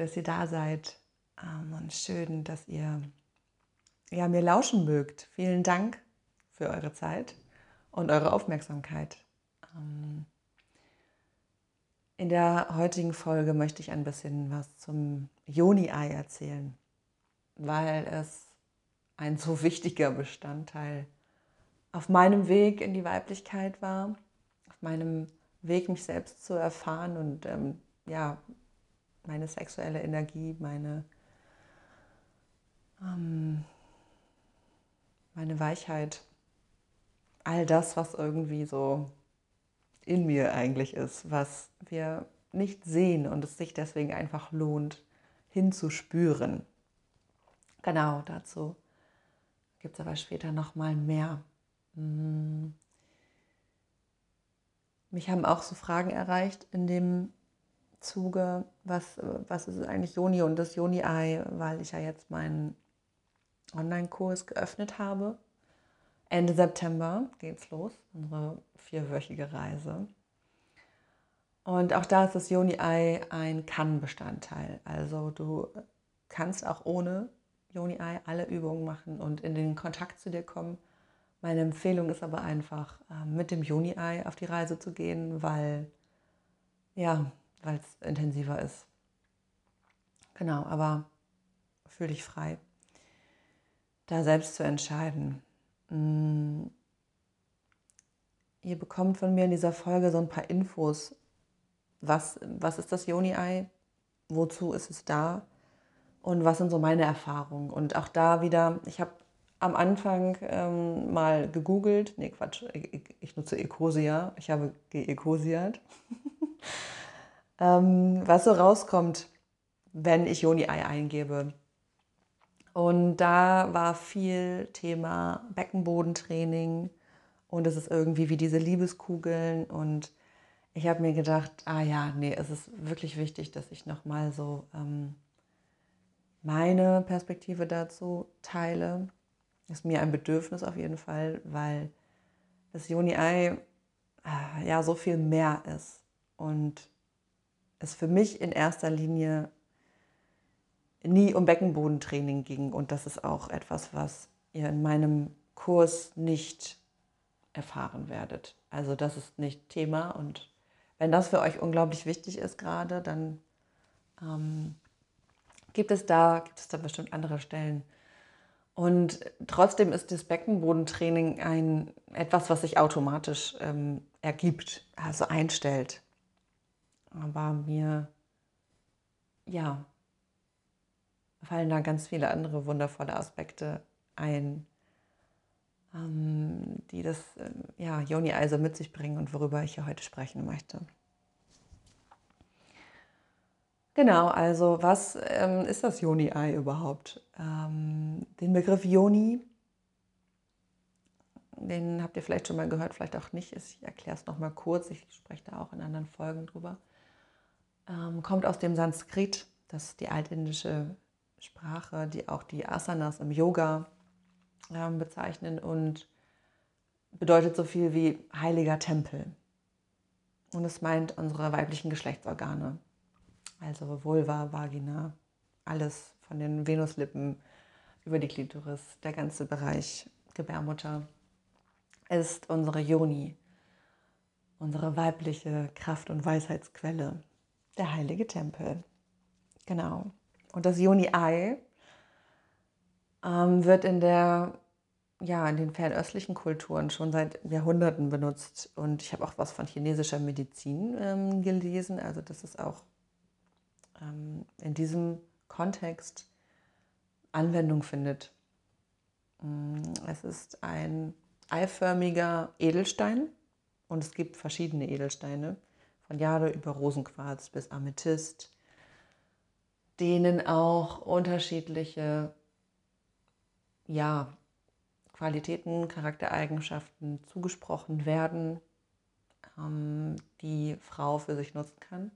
dass ihr da seid ähm, und schön, dass ihr ja, mir lauschen mögt. Vielen Dank für eure Zeit und eure Aufmerksamkeit. Ähm, in der heutigen Folge möchte ich ein bisschen was zum Joni-Ei erzählen, weil es ein so wichtiger Bestandteil auf meinem Weg in die Weiblichkeit war, auf meinem Weg, mich selbst zu erfahren und ähm, ja, meine sexuelle Energie, meine, ähm, meine Weichheit, all das, was irgendwie so in mir eigentlich ist, was wir nicht sehen und es sich deswegen einfach lohnt, hinzuspüren. Genau dazu gibt es aber später noch mal mehr. Mhm. Mich haben auch so Fragen erreicht in dem Zuge, was, was ist eigentlich Joni und das Joni-Ei, weil ich ja jetzt meinen Online-Kurs geöffnet habe. Ende September geht's los, unsere vierwöchige Reise. Und auch da ist das Joni-Ei ein Kann-Bestandteil. Also du kannst auch ohne Joni-Ei alle Übungen machen und in den Kontakt zu dir kommen. Meine Empfehlung ist aber einfach, ähm, mit dem Juni-Ei auf die Reise zu gehen, weil ja, weil es intensiver ist. Genau, aber fühl dich frei, da selbst zu entscheiden. Mm. Ihr bekommt von mir in dieser Folge so ein paar Infos. Was, was ist das Joni-Ei? Wozu ist es da? Und was sind so meine Erfahrungen? Und auch da wieder, ich habe am Anfang ähm, mal gegoogelt, nee Quatsch, ich, ich nutze Ecosia, ich habe geecosiert. ähm, was so rauskommt, wenn ich Joni-Ei eingebe. Und da war viel Thema Beckenbodentraining und es ist irgendwie wie diese Liebeskugeln und ich habe mir gedacht, ah ja, nee, es ist wirklich wichtig, dass ich nochmal so ähm, meine Perspektive dazu teile. Ist mir ein Bedürfnis auf jeden Fall, weil das Joni-Ei äh, ja so viel mehr ist und es für mich in erster Linie nie um Beckenbodentraining ging. Und das ist auch etwas, was ihr in meinem Kurs nicht erfahren werdet. Also das ist nicht Thema. Und wenn das für euch unglaublich wichtig ist gerade, dann ähm, gibt es da, gibt es da bestimmt andere Stellen. Und trotzdem ist das Beckenbodentraining ein etwas, was sich automatisch ähm, ergibt, also einstellt. Aber mir, ja, fallen da ganz viele andere wundervolle Aspekte ein, ähm, die das äh, ja, Joni also mit sich bringen und worüber ich hier heute sprechen möchte. Genau, also was ähm, ist das Joni-Ei überhaupt? Ähm, den Begriff Joni, den habt ihr vielleicht schon mal gehört, vielleicht auch nicht. Ich erkläre es nochmal kurz, ich spreche da auch in anderen Folgen drüber. Ähm, kommt aus dem Sanskrit, das ist die altindische Sprache, die auch die Asanas im Yoga äh, bezeichnen und bedeutet so viel wie heiliger Tempel. Und es meint unsere weiblichen Geschlechtsorgane, also Vulva, Vagina, alles von den Venuslippen über die Klitoris, der ganze Bereich Gebärmutter ist unsere Yoni, unsere weibliche Kraft- und Weisheitsquelle, der heilige Tempel. Genau. Und das Yoni-Ei ähm, wird in der ja, in den fernöstlichen Kulturen schon seit Jahrhunderten benutzt. Und ich habe auch was von chinesischer Medizin ähm, gelesen. Also, dass es auch ähm, in diesem Kontext Anwendung findet. Mm, es ist ein eiförmiger Edelstein und es gibt verschiedene Edelsteine, Jade über Rosenquarz bis Amethyst, denen auch unterschiedliche ja, Qualitäten, Charaktereigenschaften zugesprochen werden, ähm, die Frau für sich nutzen kann.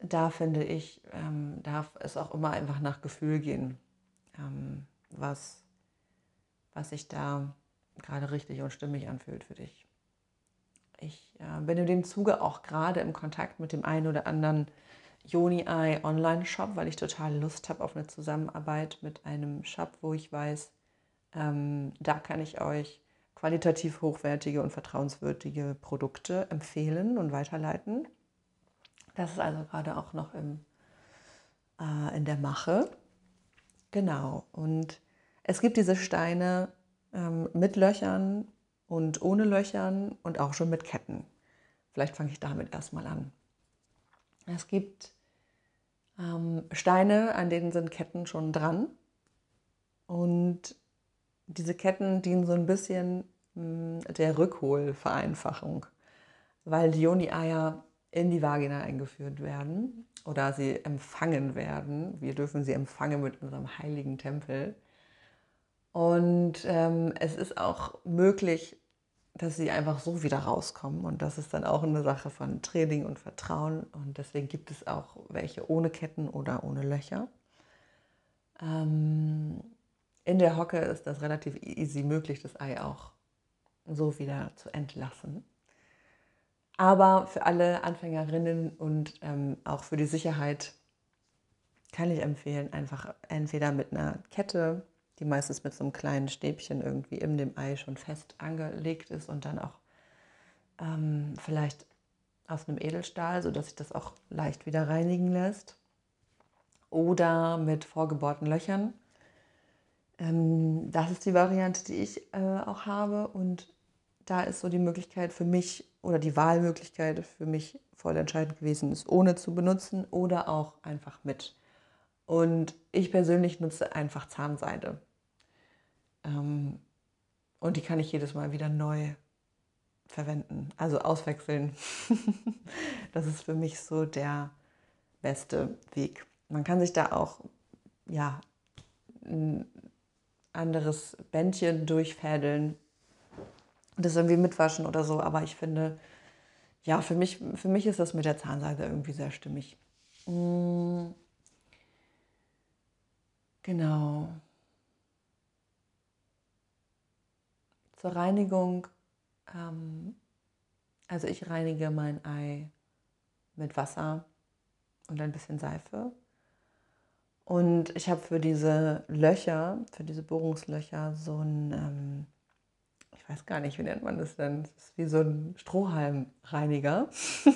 Da finde ich, ähm, darf es auch immer einfach nach Gefühl gehen, ähm, was, was sich da gerade richtig und stimmig anfühlt für dich. Ich äh, bin in dem Zuge auch gerade im Kontakt mit dem einen oder anderen Joni Eye Online-Shop, weil ich total Lust habe auf eine Zusammenarbeit mit einem Shop, wo ich weiß, ähm, da kann ich euch qualitativ hochwertige und vertrauenswürdige Produkte empfehlen und weiterleiten. Das ist also gerade auch noch im, äh, in der Mache. Genau. Und es gibt diese Steine ähm, mit Löchern und ohne Löchern und auch schon mit Ketten. Vielleicht fange ich damit erstmal an. Es gibt ähm, Steine, an denen sind Ketten schon dran. Und diese Ketten dienen so ein bisschen mh, hm, der Rückholvereinfachung, weil die Joni-Eier in die Vagina eingeführt werden oder sie empfangen werden. Wir dürfen sie empfangen mit unserem heiligen Tempel. Und ähm, es ist auch möglich, dass sie einfach so wieder rauskommen. Und das ist dann auch eine Sache von Training und Vertrauen. Und deswegen gibt es auch welche ohne Ketten oder ohne Löcher. Ähm, in der Hocke ist das relativ easy möglich, das Ei auch so wieder zu entlassen. Aber für alle Anfängerinnen und ähm, auch für die Sicherheit kann ich empfehlen, einfach entweder mit einer Kette die meistens mit so einem kleinen Stäbchen irgendwie in dem Ei schon fest angelegt ist und dann auch ähm, vielleicht aus einem Edelstahl, sodass sich das auch leicht wieder reinigen lässt. Oder mit vorgebohrten Löchern. Ähm, das ist die Variante, die ich äh, auch habe. Und da ist so die Möglichkeit für mich oder die Wahlmöglichkeit für mich voll entscheidend gewesen, es ohne zu benutzen oder auch einfach mit. Und ich persönlich nutze einfach Zahnseide. Ähm, und die kann ich jedes Mal wieder neu verwenden, also auswechseln. das ist für mich so der beste Weg. Man kann sich da auch ja, ein anderes Bändchen durchfädeln und das irgendwie mitwaschen oder so, aber ich finde, ja, für mich, für mich ist das mit der Zahnseide irgendwie sehr stimmig. Mm. Genau. Zur Reinigung, ähm, also ich reinige mein Ei mit Wasser und ein bisschen Seife. Und ich habe für diese Löcher, für diese Bohrungslöcher so ein, ähm, ich weiß gar nicht, wie nennt man das denn? Das ist wie so ein Strohhalmreiniger.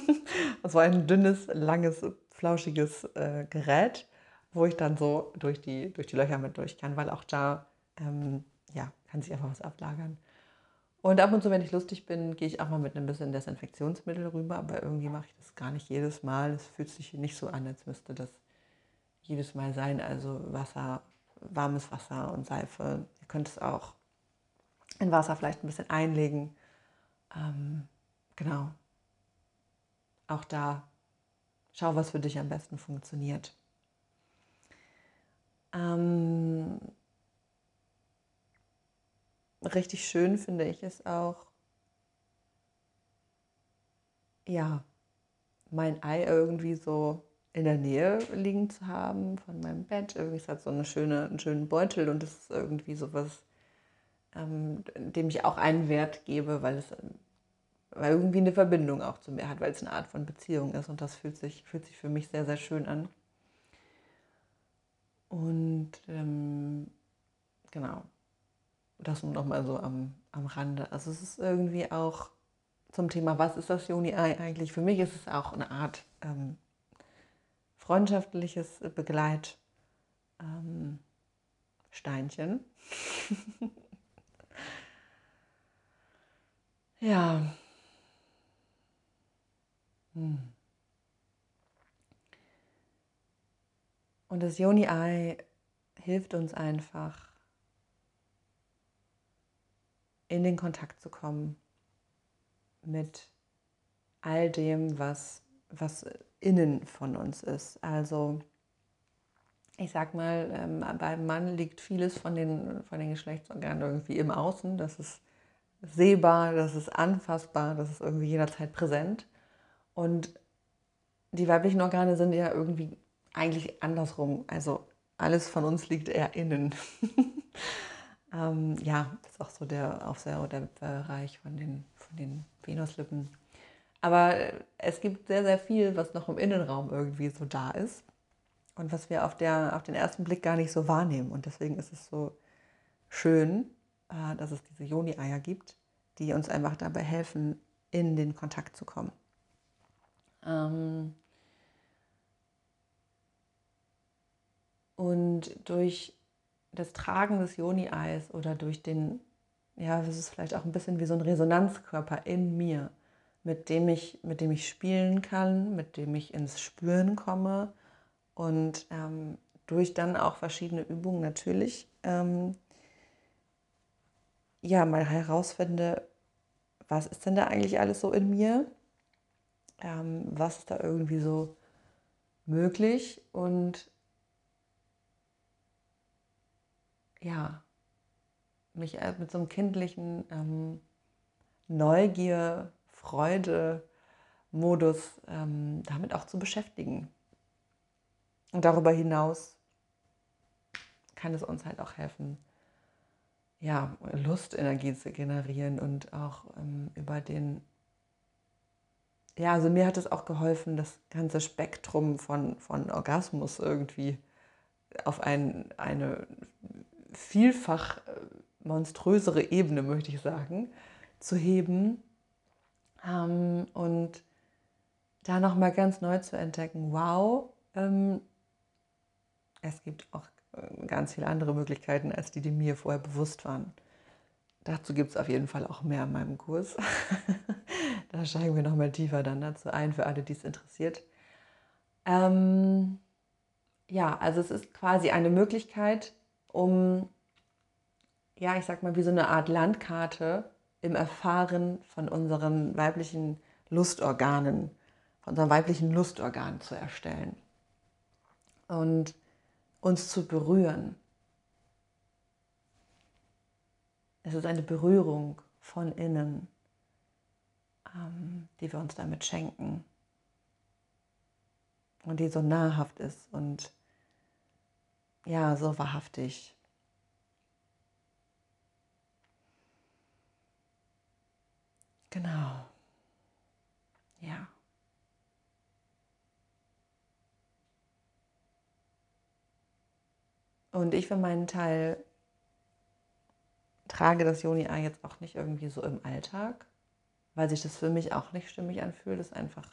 das war ein dünnes, langes, flauschiges äh, Gerät, wo ich dann so durch die, durch die Löcher mit durch kann, weil auch da ähm, ja, kann sich einfach was ablagern. Und ab und zu, wenn ich lustig bin, gehe ich auch mal mit einem bisschen Desinfektionsmittel rüber, aber irgendwie mache ich das gar nicht jedes Mal. Es fühlt sich nicht so an, als müsste das jedes Mal sein. Also Wasser, warmes Wasser und Seife. Ihr könnt es auch in Wasser vielleicht ein bisschen einlegen. Ähm, genau. Auch da schau, was für dich am besten funktioniert. Ähm, richtig schön finde ich es auch, ja, mein Ei irgendwie so in der Nähe liegen zu haben von meinem Bett. Irgendwie ist halt so eine schöne, einen schönen Beutel und es ist irgendwie sowas, ähm, dem ich auch einen Wert gebe, weil es weil irgendwie eine Verbindung auch zu mir hat, weil es eine Art von Beziehung ist und das fühlt sich, fühlt sich für mich sehr, sehr schön an. Und ähm, genau, das nur noch mal so am, am Rande. Also es ist irgendwie auch zum Thema, was ist das Juni-Ei eigentlich? Für mich ist es auch eine Art ähm, freundschaftliches Begleitsteinchen. Ähm, ja. Hm. Und das Joni-Ei hilft uns einfach, in den Kontakt zu kommen mit all dem, was, was innen von uns ist. Also ich sag mal, ähm, beim Mann liegt vieles von den, von den Geschlechtsorganen irgendwie im Außen. Das ist sehbar, das ist anfassbar, das ist irgendwie jederzeit präsent. Und die weiblichen Organe sind ja irgendwie eigentlich andersrum. Also alles von uns liegt eher innen. Ähm, ja, das ist auch so der, auch sehr der Bereich von den, von den Venuslippen. Aber es gibt sehr, sehr viel, was noch im Innenraum irgendwie so da ist und was wir auf, der, auf den ersten Blick gar nicht so wahrnehmen. Und deswegen ist es so schön, äh, dass es diese Joni-Eier gibt, die uns einfach dabei helfen, in den Kontakt zu kommen. Ähm und durch das Tragen des Joni-Eis oder durch den, ja, es ist vielleicht auch ein bisschen wie so ein Resonanzkörper in mir, mit dem ich, mit dem ich spielen kann, mit dem ich ins Spüren komme und ähm, durch dann auch verschiedene Übungen natürlich ähm, ja mal herausfinde, was ist denn da eigentlich alles so in mir, ähm, was ist da irgendwie so möglich? Und ja, mich mit so einem kindlichen ähm, Neugier, Freude, Modus ähm, damit auch zu beschäftigen. Und darüber hinaus kann es uns halt auch helfen, ja, Lustenergie zu generieren und auch ähm, über den, ja, also mir hat es auch geholfen, das ganze Spektrum von, von Orgasmus irgendwie auf ein, eine vielfach äh, monströsere Ebene, möchte ich sagen, zu heben ähm, und da nochmal ganz neu zu entdecken, wow, ähm, es gibt auch äh, ganz viele andere Möglichkeiten, als die, die mir vorher bewusst waren. Dazu gibt es auf jeden Fall auch mehr in meinem Kurs. da steigen wir nochmal tiefer dann dazu ein, für alle, die es interessiert. Ähm, ja, also es ist quasi eine Möglichkeit, um, ja, ich sag mal, wie so eine Art Landkarte im Erfahren von unseren weiblichen Lustorganen, von unseren weiblichen Lustorganen zu erstellen. Und uns zu berühren. Es ist eine Berührung von innen, ähm, die wir uns damit schenken und die so nahrhaft ist und ja, so wahrhaftig. Genau. Ja. Und ich für meinen Teil trage das Joni-Ei jetzt auch nicht irgendwie so im Alltag, weil sich das für mich auch nicht stimmig anfühlt, es einfach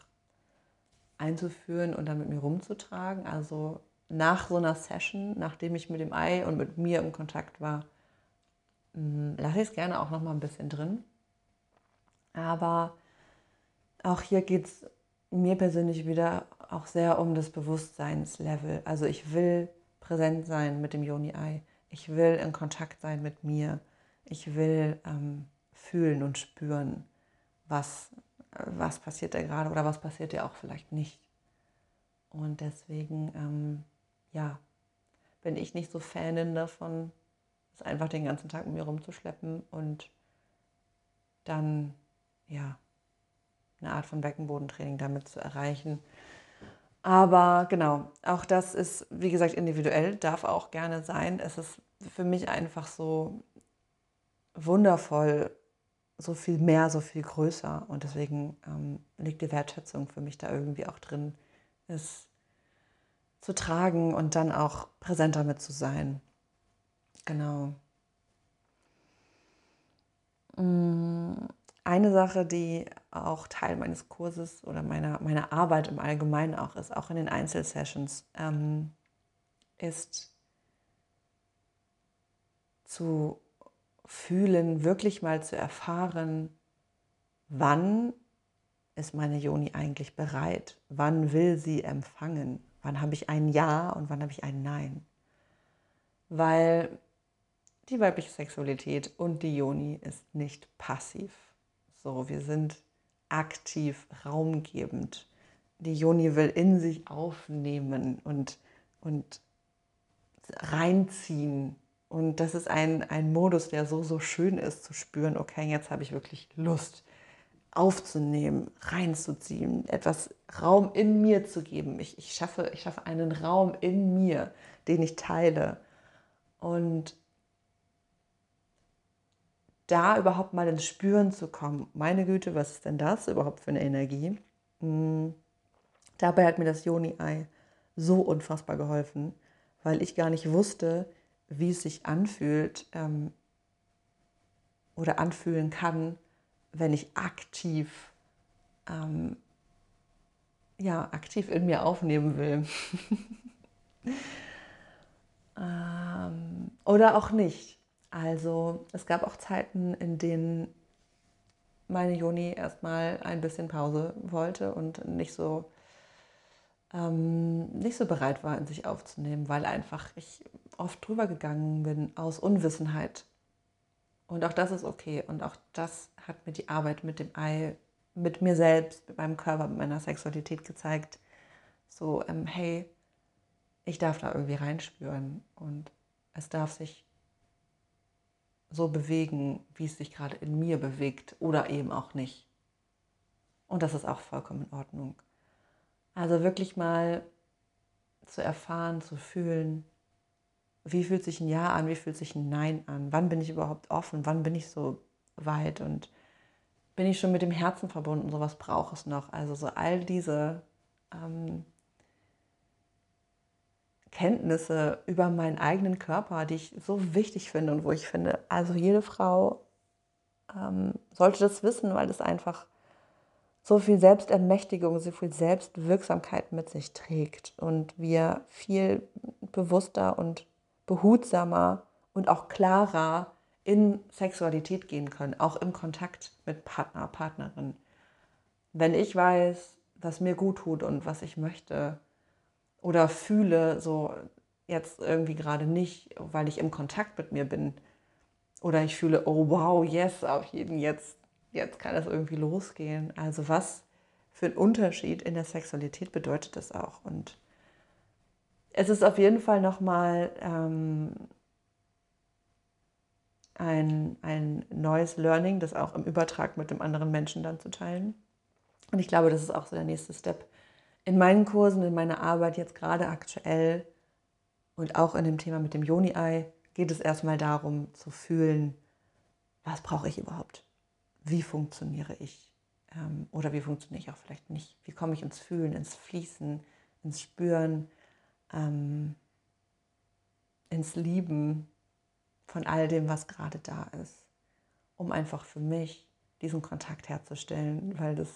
einzuführen und dann mit mir rumzutragen. Also nach so einer Session, nachdem ich mit dem Ei und mit mir im Kontakt war, hm, lasse ich es gerne auch noch mal ein bisschen drin. Aber auch hier geht es mir persönlich wieder auch sehr um das Bewusstseinslevel. Also ich will präsent sein mit dem Yoni-Ei. Ich will in Kontakt sein mit mir. Ich will ähm, fühlen und spüren, was, was passiert da gerade oder was passiert ja auch vielleicht nicht. Und deswegen, ähm, ja, bin ich nicht so Fanin davon, es einfach den ganzen Tag mit mir rumzuschleppen und dann, ja, eine Art von Beckenbodentraining damit zu erreichen, aber genau, auch das ist, wie gesagt, individuell, darf auch gerne sein. Es ist für mich einfach so wundervoll, so viel mehr, so viel größer. Und deswegen ähm, liegt die Wertschätzung für mich da irgendwie auch drin, es zu tragen und dann auch präsent damit zu sein. Genau. Mm, eine Sache, die auch Teil meines Kurses oder meiner, meiner Arbeit im Allgemeinen auch ist, auch in den Einzelsessions, ähm, ist zu fühlen, wirklich mal zu erfahren, wann ist meine Joni eigentlich bereit? Wann will sie empfangen? Wann habe ich ein Ja und wann habe ich ein Nein? Weil die weibliche Sexualität und die Joni ist nicht passiv. So, wir sind aktiv, raumgebend. Die Joni will in sich aufnehmen und, und reinziehen. Und das ist ein, ein Modus, der so, so schön ist zu spüren, okay, jetzt habe ich wirklich Lust aufzunehmen, reinzuziehen, etwas Raum in mir zu geben. Ich, ich, schaffe, ich schaffe einen Raum in mir, den ich teile. Und da überhaupt mal ins Spüren zu kommen. Meine Güte, was ist denn das überhaupt für eine Energie? Mhm. Dabei hat mir das Joni-Ei so unfassbar geholfen, weil ich gar nicht wusste, wie es sich anfühlt ähm, oder anfühlen kann, wenn ich aktiv, ähm, ja, aktiv in mir aufnehmen will. ähm, oder auch nicht. Also es gab auch Zeiten, in denen meine Joni erstmal ein bisschen Pause wollte und nicht so ähm, nicht so bereit war, in sich aufzunehmen, weil einfach ich oft drüber gegangen bin aus Unwissenheit. Und auch das ist okay. Und auch das hat mir die Arbeit mit dem Ei, mit mir selbst, mit meinem Körper, mit meiner Sexualität gezeigt. So, ähm, hey, ich darf da irgendwie reinspüren und es darf sich so bewegen, wie es sich gerade in mir bewegt oder eben auch nicht. Und das ist auch vollkommen in Ordnung. Also wirklich mal zu erfahren, zu fühlen, wie fühlt sich ein Ja an, wie fühlt sich ein Nein an, wann bin ich überhaupt offen, wann bin ich so weit? Und bin ich schon mit dem Herzen verbunden, sowas braucht es noch. Also so all diese ähm, Kenntnisse über meinen eigenen Körper, die ich so wichtig finde und wo ich finde, also jede Frau ähm, sollte das wissen, weil es einfach so viel Selbstermächtigung, so viel Selbstwirksamkeit mit sich trägt und wir viel bewusster und behutsamer und auch klarer in Sexualität gehen können, auch im Kontakt mit Partner, Partnerin. Wenn ich weiß, was mir gut tut und was ich möchte oder fühle, so jetzt irgendwie gerade nicht, weil ich im Kontakt mit mir bin oder ich fühle, oh wow, yes, auf jeden jetzt jetzt kann es irgendwie losgehen. Also was für ein Unterschied in der Sexualität bedeutet das auch? Und es ist auf jeden Fall nochmal ähm, ein, ein neues Learning, das auch im Übertrag mit dem anderen Menschen dann zu teilen. Und ich glaube, das ist auch so der nächste Step. In meinen Kursen, in meiner Arbeit jetzt gerade aktuell und auch in dem Thema mit dem Joni-Ei geht es erstmal darum zu fühlen, was brauche ich überhaupt? wie funktioniere ich ähm, oder wie funktioniere ich auch vielleicht nicht. Wie komme ich ins Fühlen, ins Fließen, ins Spüren, ähm, ins Lieben von all dem, was gerade da ist, um einfach für mich diesen Kontakt herzustellen, weil das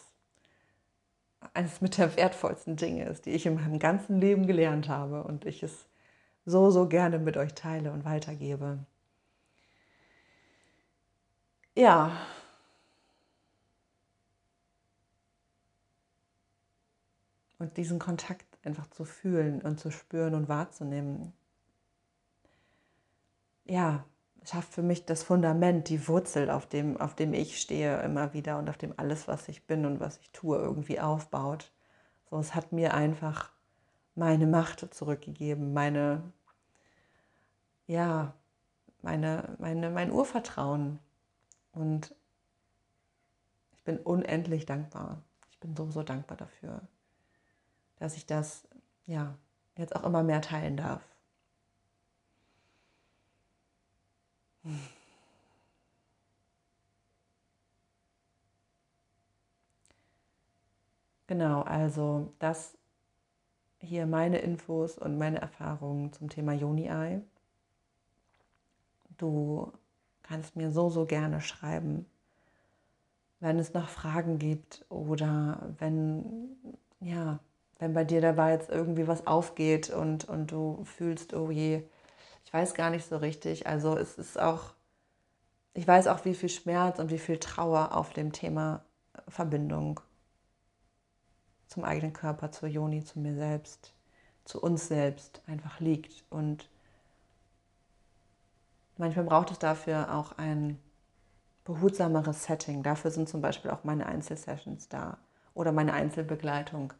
eines mit der wertvollsten Dinge ist, die ich in meinem ganzen Leben gelernt habe und ich es so, so gerne mit euch teile und weitergebe. Ja, Und diesen Kontakt einfach zu fühlen und zu spüren und wahrzunehmen, ja, schafft für mich das Fundament, die Wurzel, auf dem, auf dem ich stehe immer wieder und auf dem alles, was ich bin und was ich tue, irgendwie aufbaut. So, es hat mir einfach meine Macht zurückgegeben, meine, ja, meine, meine, mein Urvertrauen. Und ich bin unendlich dankbar. Ich bin so, so dankbar dafür dass ich das ja jetzt auch immer mehr teilen darf. Genau, also das hier meine Infos und meine Erfahrungen zum Thema Joni-Ei. Du kannst mir so, so gerne schreiben, wenn es noch Fragen gibt oder wenn, ja, wenn bei dir dabei jetzt irgendwie was aufgeht und, und du fühlst, oh je, ich weiß gar nicht so richtig. Also es ist auch, ich weiß auch, wie viel Schmerz und wie viel Trauer auf dem Thema Verbindung zum eigenen Körper, zur Joni, zu mir selbst, zu uns selbst einfach liegt. Und manchmal braucht es dafür auch ein behutsameres Setting. Dafür sind zum Beispiel auch meine Einzelsessions da oder meine Einzelbegleitung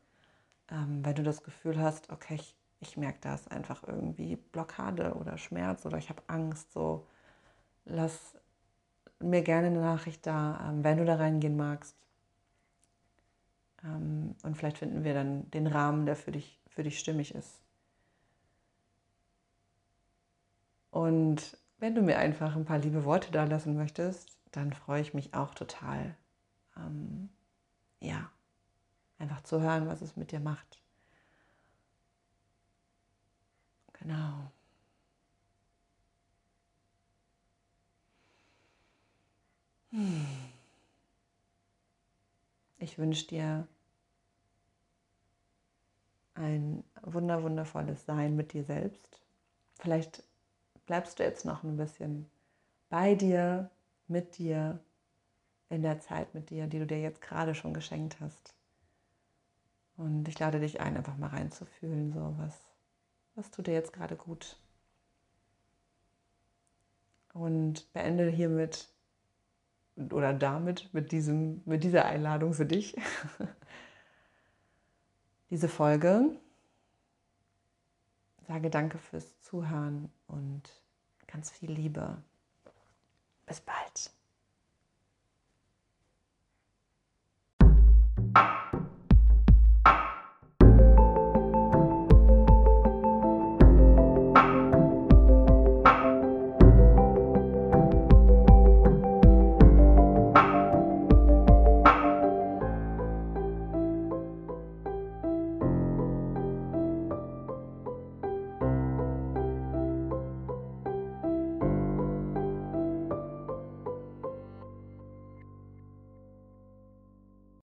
ähm, wenn du das Gefühl hast, okay, ich, ich merke da ist einfach irgendwie Blockade oder Schmerz oder ich habe Angst, so lass mir gerne eine Nachricht da, ähm, wenn du da reingehen magst. Ähm, und vielleicht finden wir dann den Rahmen, der für dich, für dich stimmig ist. Und wenn du mir einfach ein paar liebe Worte da lassen möchtest, dann freue ich mich auch total, ähm, ja, einfach zu hören, was es mit dir macht. Genau. Hm. Ich wünsche dir ein wunder wundervolles Sein mit dir selbst. Vielleicht bleibst du jetzt noch ein bisschen bei dir, mit dir, in der Zeit mit dir, die du dir jetzt gerade schon geschenkt hast. Und ich lade dich ein, einfach mal reinzufühlen, so was, was tut dir jetzt gerade gut. Und beende hiermit oder damit, mit, diesem, mit dieser Einladung für dich, diese Folge. Sage danke fürs Zuhören und ganz viel Liebe. Bis bald.